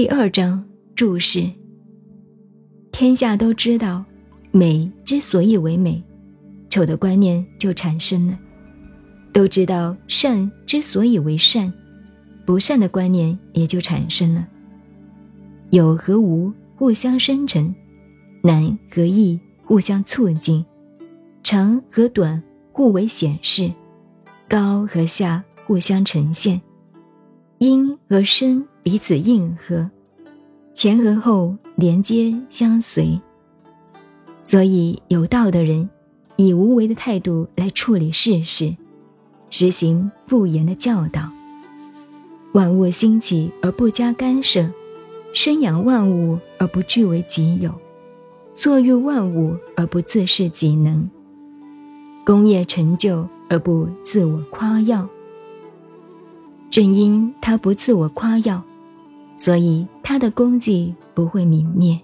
第二章注释：天下都知道，美之所以为美，丑的观念就产生了；都知道善之所以为善，不善的观念也就产生了。有和无互相生成，难和易互相促进，长和短互为显示，高和下互相呈现，阴和身彼此应和，前和后连接相随。所以有道的人，以无为的态度来处理世事，实行不言的教导。万物兴起而不加干涉。生养万物而不据为己有，作育万物而不自恃己能，功业成就而不自我夸耀。正因他不自我夸耀，所以他的功绩不会泯灭。